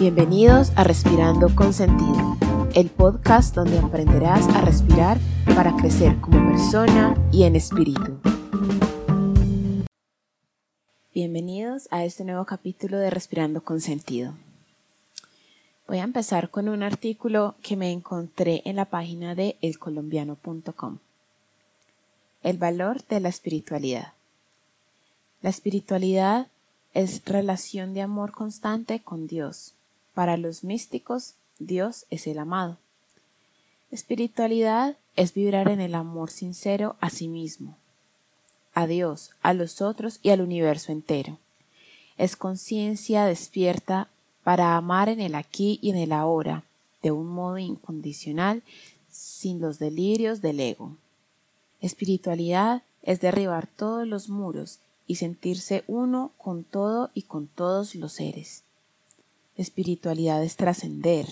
Bienvenidos a Respirando con Sentido, el podcast donde aprenderás a respirar para crecer como persona y en espíritu. Bienvenidos a este nuevo capítulo de Respirando con Sentido. Voy a empezar con un artículo que me encontré en la página de elcolombiano.com. El valor de la espiritualidad. La espiritualidad es relación de amor constante con Dios. Para los místicos, Dios es el amado. Espiritualidad es vibrar en el amor sincero a sí mismo, a Dios, a los otros y al universo entero. Es conciencia despierta para amar en el aquí y en el ahora, de un modo incondicional, sin los delirios del ego. Espiritualidad es derribar todos los muros y sentirse uno con todo y con todos los seres. Espiritualidad es trascender,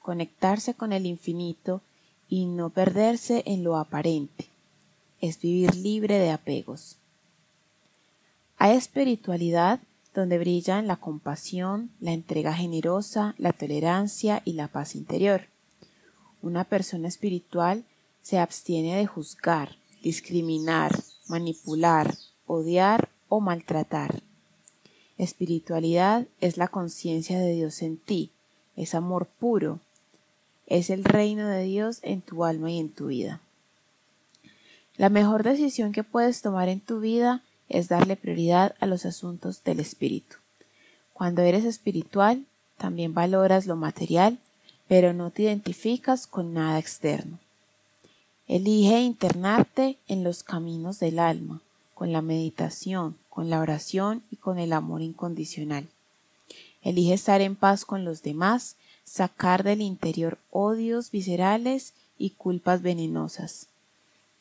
conectarse con el infinito y no perderse en lo aparente. Es vivir libre de apegos. Hay espiritualidad donde brillan la compasión, la entrega generosa, la tolerancia y la paz interior. Una persona espiritual se abstiene de juzgar, discriminar, manipular, odiar o maltratar. Espiritualidad es la conciencia de Dios en ti, es amor puro, es el reino de Dios en tu alma y en tu vida. La mejor decisión que puedes tomar en tu vida es darle prioridad a los asuntos del espíritu. Cuando eres espiritual, también valoras lo material, pero no te identificas con nada externo. Elige internarte en los caminos del alma, con la meditación, con la oración y con el amor incondicional. Elige estar en paz con los demás, sacar del interior odios viscerales y culpas venenosas.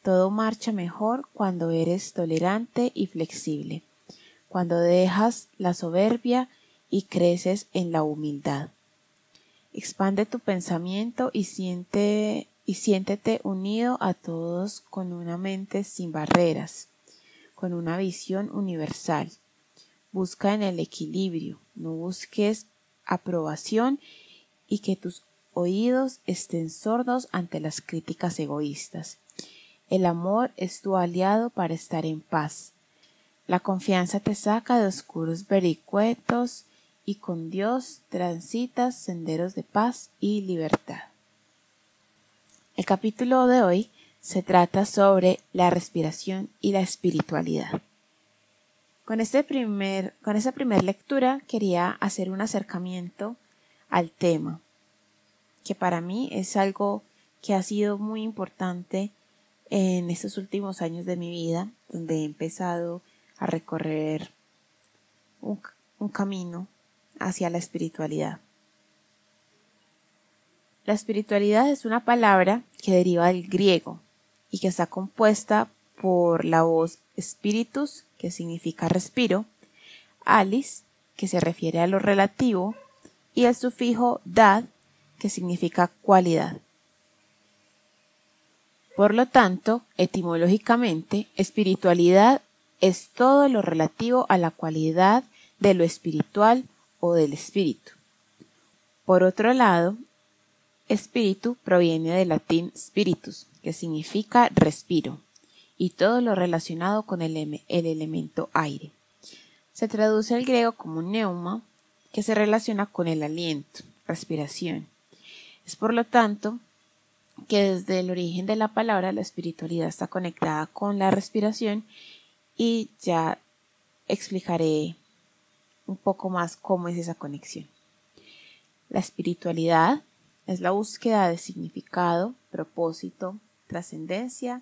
Todo marcha mejor cuando eres tolerante y flexible, cuando dejas la soberbia y creces en la humildad. Expande tu pensamiento y siente y siéntete unido a todos con una mente sin barreras, con una visión universal. Busca en el equilibrio, no busques aprobación y que tus oídos estén sordos ante las críticas egoístas. El amor es tu aliado para estar en paz. La confianza te saca de oscuros vericuetos y con Dios transitas senderos de paz y libertad. El capítulo de hoy se trata sobre la respiración y la espiritualidad. Con, este primer, con esta primera lectura quería hacer un acercamiento al tema, que para mí es algo que ha sido muy importante en estos últimos años de mi vida, donde he empezado a recorrer un camino hacia la espiritualidad. La espiritualidad es una palabra que deriva del griego y que está compuesta por la voz spiritus, que significa respiro, alis, que se refiere a lo relativo, y el sufijo dad, que significa cualidad. Por lo tanto, etimológicamente, espiritualidad es todo lo relativo a la cualidad de lo espiritual o del espíritu. Por otro lado, Espíritu proviene del latín spiritus, que significa respiro, y todo lo relacionado con el, el elemento aire. Se traduce al griego como neuma, que se relaciona con el aliento, respiración. Es por lo tanto que desde el origen de la palabra la espiritualidad está conectada con la respiración y ya explicaré un poco más cómo es esa conexión. La espiritualidad es la búsqueda de significado, propósito, trascendencia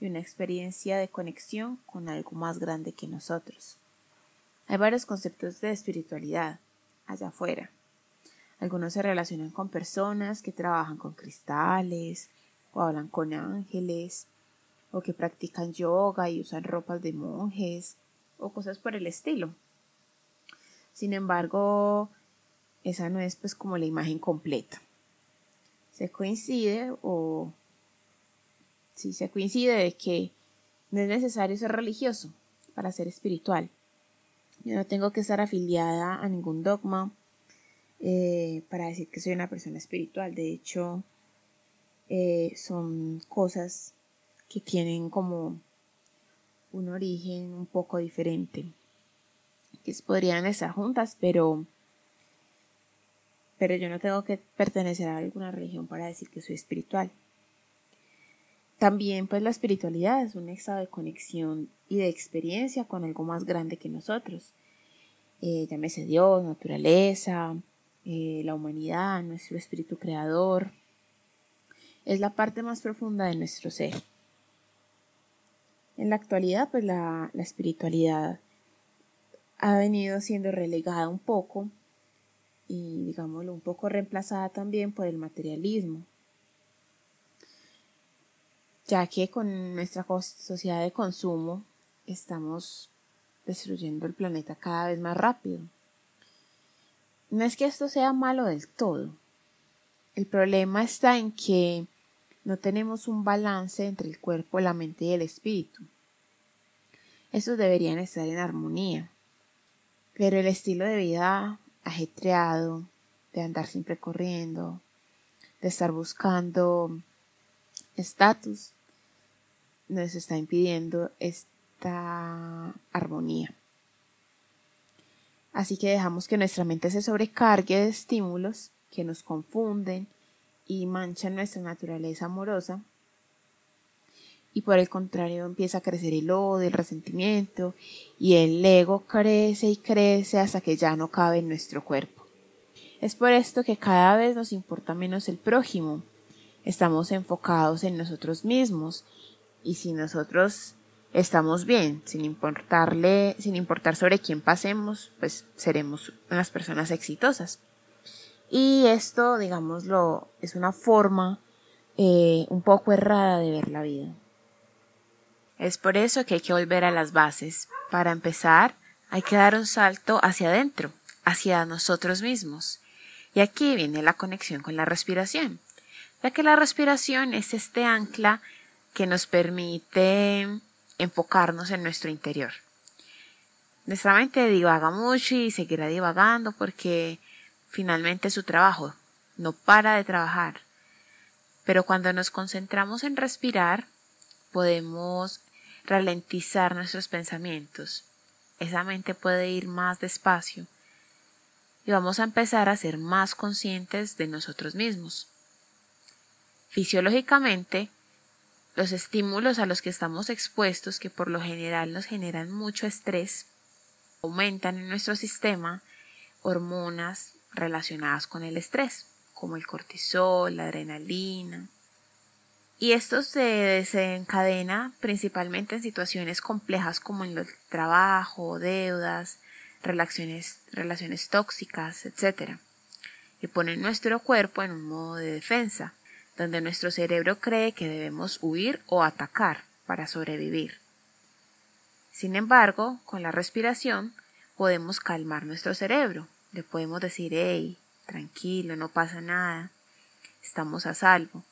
y una experiencia de conexión con algo más grande que nosotros. Hay varios conceptos de espiritualidad allá afuera. Algunos se relacionan con personas que trabajan con cristales o hablan con ángeles o que practican yoga y usan ropas de monjes o cosas por el estilo. Sin embargo, esa no es pues como la imagen completa se coincide o si se coincide de que no es necesario ser religioso para ser espiritual. Yo no tengo que estar afiliada a ningún dogma eh, para decir que soy una persona espiritual. De hecho, eh, son cosas que tienen como un origen un poco diferente. Que podrían estar juntas, pero, pero yo no tengo que pertenecer a alguna religión para decir que soy espiritual. También pues la espiritualidad es un estado de conexión y de experiencia con algo más grande que nosotros. Eh, llámese Dios, naturaleza, eh, la humanidad, nuestro espíritu creador. Es la parte más profunda de nuestro ser. En la actualidad, pues la, la espiritualidad ha venido siendo relegada un poco y, digámoslo, un poco reemplazada también por el materialismo ya que con nuestra sociedad de consumo estamos destruyendo el planeta cada vez más rápido. No es que esto sea malo del todo. El problema está en que no tenemos un balance entre el cuerpo, la mente y el espíritu. Estos deberían estar en armonía. Pero el estilo de vida ajetreado, de andar siempre corriendo, de estar buscando estatus, nos está impidiendo esta armonía. Así que dejamos que nuestra mente se sobrecargue de estímulos que nos confunden y manchan nuestra naturaleza amorosa. Y por el contrario empieza a crecer el odio, el resentimiento y el ego crece y crece hasta que ya no cabe en nuestro cuerpo. Es por esto que cada vez nos importa menos el prójimo. Estamos enfocados en nosotros mismos y si nosotros estamos bien, sin importarle, sin importar sobre quién pasemos, pues seremos unas personas exitosas. Y esto, digámoslo, es una forma eh, un poco errada de ver la vida. Es por eso que hay que volver a las bases. Para empezar, hay que dar un salto hacia adentro, hacia nosotros mismos. Y aquí viene la conexión con la respiración, ya que la respiración es este ancla que nos permite enfocarnos en nuestro interior. Nuestra mente divaga mucho y seguirá divagando porque finalmente su trabajo no para de trabajar. Pero cuando nos concentramos en respirar, podemos ralentizar nuestros pensamientos. Esa mente puede ir más despacio y vamos a empezar a ser más conscientes de nosotros mismos. Fisiológicamente, los estímulos a los que estamos expuestos, que por lo general nos generan mucho estrés, aumentan en nuestro sistema hormonas relacionadas con el estrés, como el cortisol, la adrenalina. Y esto se desencadena principalmente en situaciones complejas como en el trabajo, deudas, relaciones, relaciones tóxicas, etc. Y pone nuestro cuerpo en un modo de defensa donde nuestro cerebro cree que debemos huir o atacar para sobrevivir. Sin embargo, con la respiración podemos calmar nuestro cerebro. Le podemos decir, hey, tranquilo, no pasa nada, estamos a salvo.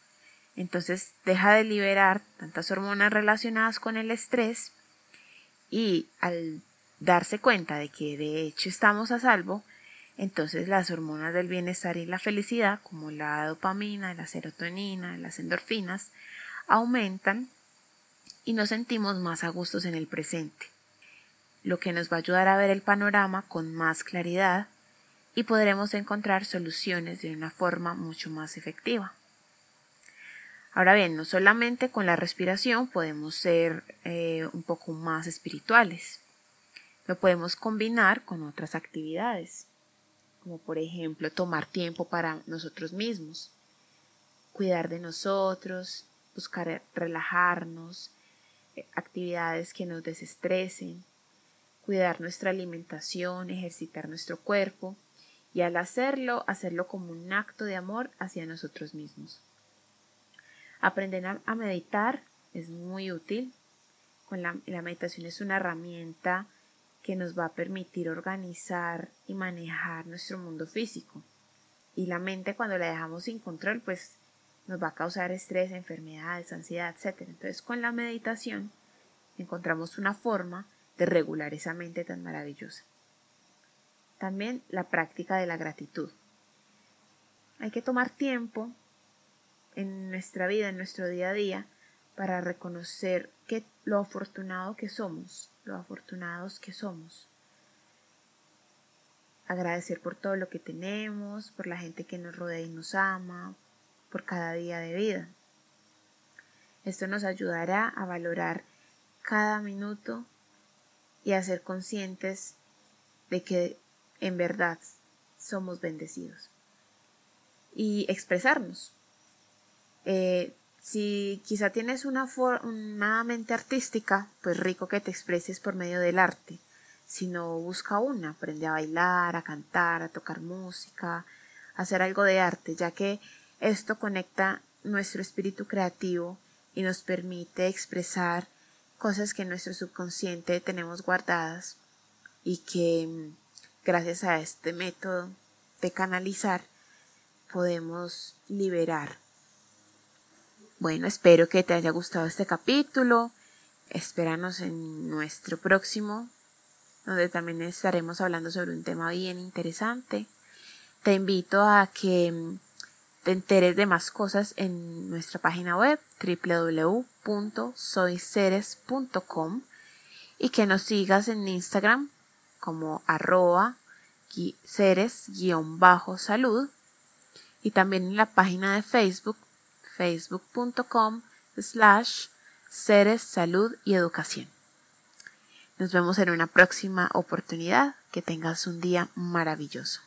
Entonces deja de liberar tantas hormonas relacionadas con el estrés y al darse cuenta de que de hecho estamos a salvo, entonces las hormonas del bienestar y la felicidad, como la dopamina, la serotonina, las endorfinas, aumentan y nos sentimos más a gustos en el presente, lo que nos va a ayudar a ver el panorama con más claridad y podremos encontrar soluciones de una forma mucho más efectiva. Ahora bien, no solamente con la respiración podemos ser eh, un poco más espirituales, lo podemos combinar con otras actividades como por ejemplo tomar tiempo para nosotros mismos, cuidar de nosotros, buscar relajarnos, eh, actividades que nos desestresen, cuidar nuestra alimentación, ejercitar nuestro cuerpo y al hacerlo, hacerlo como un acto de amor hacia nosotros mismos. Aprender a meditar es muy útil. La, la meditación es una herramienta que nos va a permitir organizar y manejar nuestro mundo físico. Y la mente cuando la dejamos sin control, pues nos va a causar estrés, enfermedades, ansiedad, etc. Entonces con la meditación encontramos una forma de regular esa mente tan maravillosa. También la práctica de la gratitud. hay que tomar tiempo en nuestra vida, en nuestro día a día, para reconocer que lo afortunado que somos, lo afortunados que somos. Agradecer por todo lo que tenemos, por la gente que nos rodea y nos ama, por cada día de vida. Esto nos ayudará a valorar cada minuto y a ser conscientes de que en verdad somos bendecidos. Y expresarnos. Eh, si quizá tienes una, una mente artística, pues rico que te expreses por medio del arte. Si no, busca una, aprende a bailar, a cantar, a tocar música, a hacer algo de arte, ya que esto conecta nuestro espíritu creativo y nos permite expresar cosas que en nuestro subconsciente tenemos guardadas y que mm, gracias a este método de canalizar podemos liberar. Bueno, espero que te haya gustado este capítulo. Espéranos en nuestro próximo, donde también estaremos hablando sobre un tema bien interesante. Te invito a que mm, te enteres de más cosas en nuestra página web www.soyceres.com y que nos sigas en Instagram como arroba ceres-salud y también en la página de Facebook facebook.com slash seres salud y educación. Nos vemos en una próxima oportunidad. Que tengas un día maravilloso.